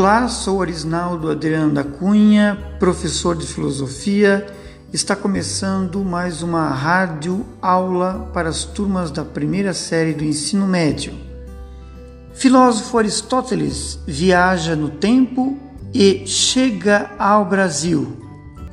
Olá, sou Arisnaldo Adriano da Cunha, professor de filosofia. Está começando mais uma rádio aula para as turmas da primeira série do ensino médio. Filósofo Aristóteles viaja no tempo e chega ao Brasil.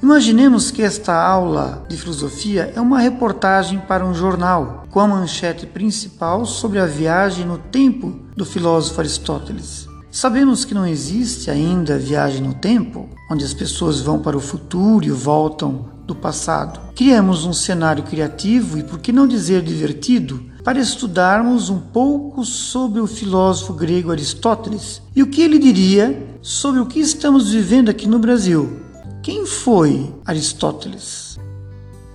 Imaginemos que esta aula de filosofia é uma reportagem para um jornal, com a manchete principal sobre a viagem no tempo do filósofo Aristóteles. Sabemos que não existe ainda viagem no tempo, onde as pessoas vão para o futuro e voltam do passado. Criamos um cenário criativo e, por que não dizer divertido, para estudarmos um pouco sobre o filósofo grego Aristóteles e o que ele diria sobre o que estamos vivendo aqui no Brasil. Quem foi Aristóteles?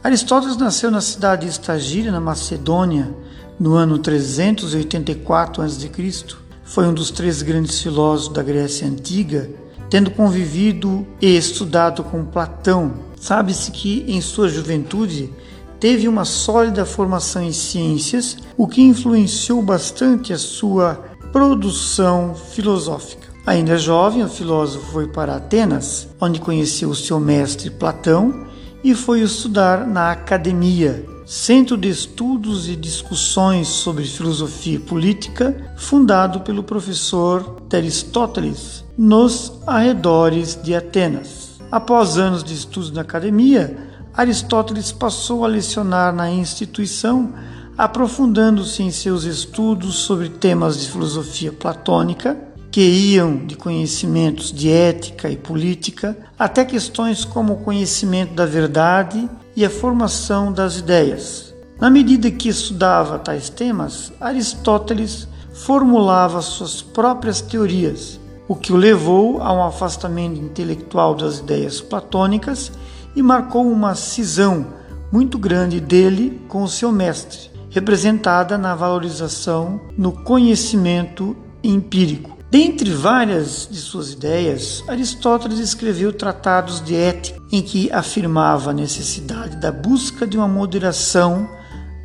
Aristóteles nasceu na cidade de Estagíria, na Macedônia, no ano 384 a.C. Foi um dos três grandes filósofos da Grécia Antiga, tendo convivido e estudado com Platão. Sabe-se que em sua juventude teve uma sólida formação em ciências, o que influenciou bastante a sua produção filosófica. Ainda jovem, o filósofo foi para Atenas, onde conheceu o seu mestre Platão e foi estudar na academia, centro de estudos e discussões sobre filosofia política, fundado pelo professor Aristóteles, nos arredores de Atenas. Após anos de estudos na academia, Aristóteles passou a lecionar na instituição, aprofundando-se em seus estudos sobre temas de filosofia platônica, que iam de conhecimentos de ética e política até questões como o conhecimento da verdade e a formação das ideias. Na medida que estudava tais temas, Aristóteles formulava suas próprias teorias, o que o levou a um afastamento intelectual das ideias platônicas e marcou uma cisão muito grande dele com o seu mestre, representada na valorização no conhecimento empírico. Dentre várias de suas ideias, Aristóteles escreveu tratados de ética em que afirmava a necessidade da busca de uma moderação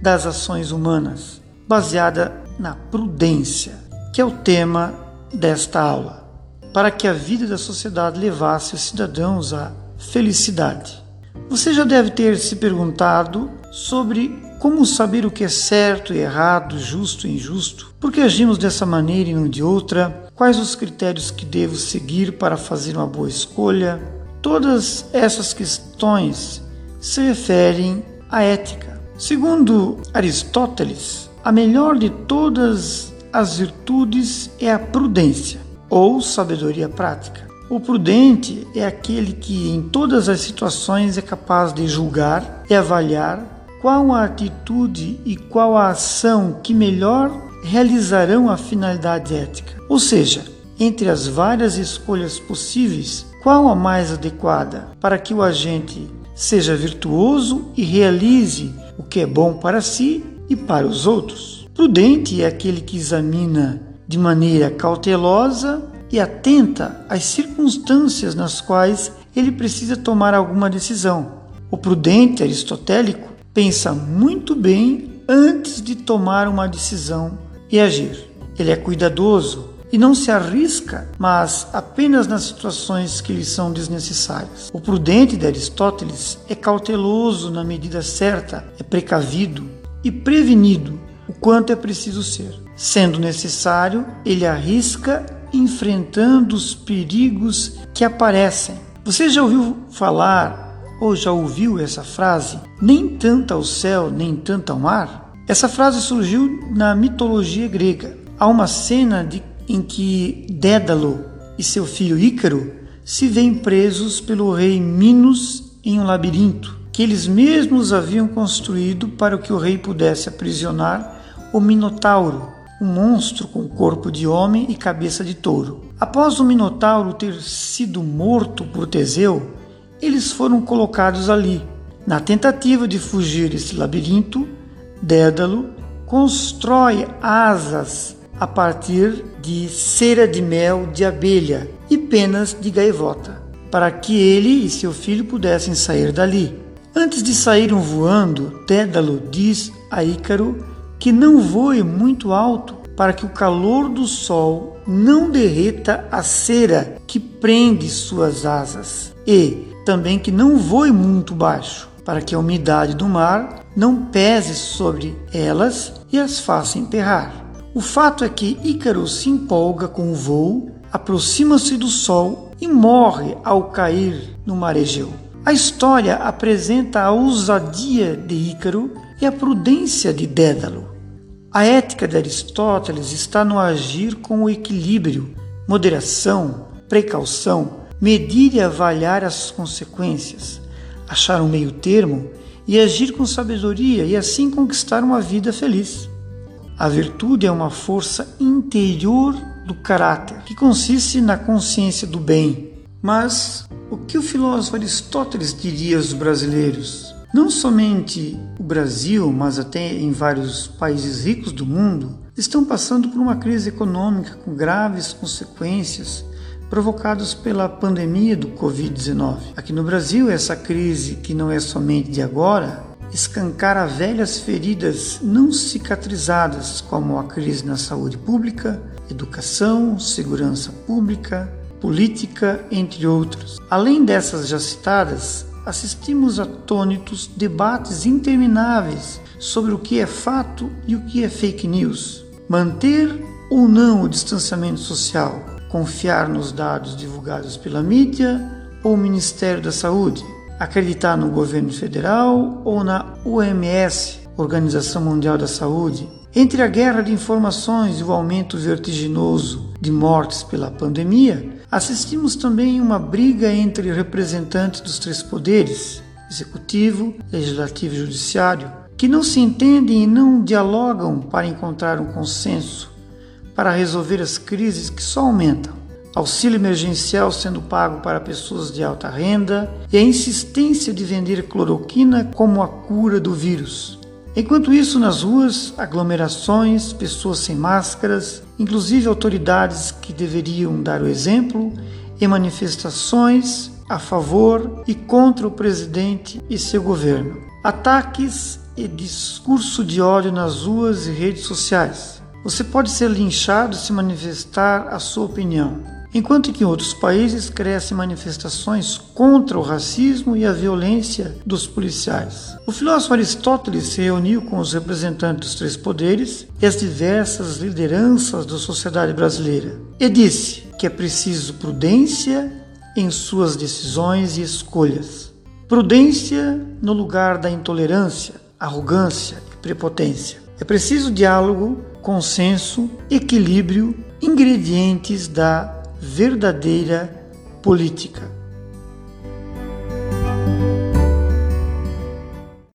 das ações humanas, baseada na prudência, que é o tema desta aula, para que a vida da sociedade levasse os cidadãos à felicidade. Você já deve ter se perguntado sobre como saber o que é certo e errado, justo e injusto? Por que agimos dessa maneira e não de outra? Quais os critérios que devo seguir para fazer uma boa escolha? Todas essas questões se referem à ética. Segundo Aristóteles, a melhor de todas as virtudes é a prudência ou sabedoria prática. O prudente é aquele que, em todas as situações, é capaz de julgar e avaliar qual a atitude e qual a ação que melhor realizarão a finalidade ética. Ou seja, entre as várias escolhas possíveis, qual a mais adequada para que o agente seja virtuoso e realize o que é bom para si e para os outros? Prudente é aquele que examina de maneira cautelosa e atenta às circunstâncias nas quais ele precisa tomar alguma decisão. O prudente aristotélico pensa muito bem antes de tomar uma decisão e agir. Ele é cuidadoso e não se arrisca, mas apenas nas situações que lhe são desnecessárias. O prudente de Aristóteles é cauteloso na medida certa, é precavido e prevenido o quanto é preciso ser. Sendo necessário, ele arrisca enfrentando os perigos que aparecem. Você já ouviu falar ou já ouviu essa frase? Nem tanto ao céu, nem tanto ao mar? Essa frase surgiu na mitologia grega. Há uma cena de, em que Dédalo e seu filho Ícaro se veem presos pelo rei Minos em um labirinto que eles mesmos haviam construído para que o rei pudesse aprisionar o Minotauro, um monstro com corpo de homem e cabeça de touro. Após o Minotauro ter sido morto por Teseu, eles foram colocados ali. Na tentativa de fugir desse labirinto, Dédalo constrói asas a partir de cera de mel de abelha e penas de gaivota, para que ele e seu filho pudessem sair dali. Antes de saírem voando, Dédalo diz a Ícaro que não voe muito alto para que o calor do sol não derreta a cera que prende suas asas e também que não voe muito baixo, para que a umidade do mar não pese sobre elas e as faça emperrar. O fato é que Ícaro se empolga com o voo, aproxima-se do sol e morre ao cair no mar Egeu. A história apresenta a ousadia de Ícaro e a prudência de Dédalo. A ética de Aristóteles está no agir com o equilíbrio, moderação, precaução, medir e avaliar as consequências, achar um meio termo e agir com sabedoria e assim conquistar uma vida feliz. A virtude é uma força interior do caráter que consiste na consciência do bem. Mas o que o filósofo Aristóteles diria aos brasileiros? Não somente o Brasil, mas até em vários países ricos do mundo, estão passando por uma crise econômica com graves consequências provocadas pela pandemia do Covid-19. Aqui no Brasil, essa crise, que não é somente de agora, escancara velhas feridas não cicatrizadas, como a crise na saúde pública, educação, segurança pública, política, entre outros. Além dessas já citadas, assistimos atônitos debates intermináveis sobre o que é fato e o que é fake news. Manter ou não o distanciamento social? Confiar nos dados divulgados pela mídia ou Ministério da Saúde? Acreditar no governo federal ou na OMS, Organização Mundial da Saúde? Entre a guerra de informações e o aumento vertiginoso de mortes pela pandemia, assistimos também uma briga entre representantes dos três poderes, executivo, legislativo e judiciário, que não se entendem e não dialogam para encontrar um consenso para resolver as crises que só aumentam. Auxílio emergencial sendo pago para pessoas de alta renda e a insistência de vender cloroquina como a cura do vírus. Enquanto isso, nas ruas, aglomerações, pessoas sem máscaras, inclusive autoridades que deveriam dar o exemplo, e manifestações a favor e contra o presidente e seu governo. Ataques e discurso de ódio nas ruas e redes sociais. Você pode ser linchado se manifestar a sua opinião enquanto que em outros países crescem manifestações contra o racismo e a violência dos policiais. O filósofo Aristóteles se reuniu com os representantes dos três poderes e as diversas lideranças da sociedade brasileira e disse que é preciso prudência em suas decisões e escolhas. Prudência no lugar da intolerância, arrogância e prepotência. É preciso diálogo, consenso, equilíbrio, ingredientes da verdadeira política.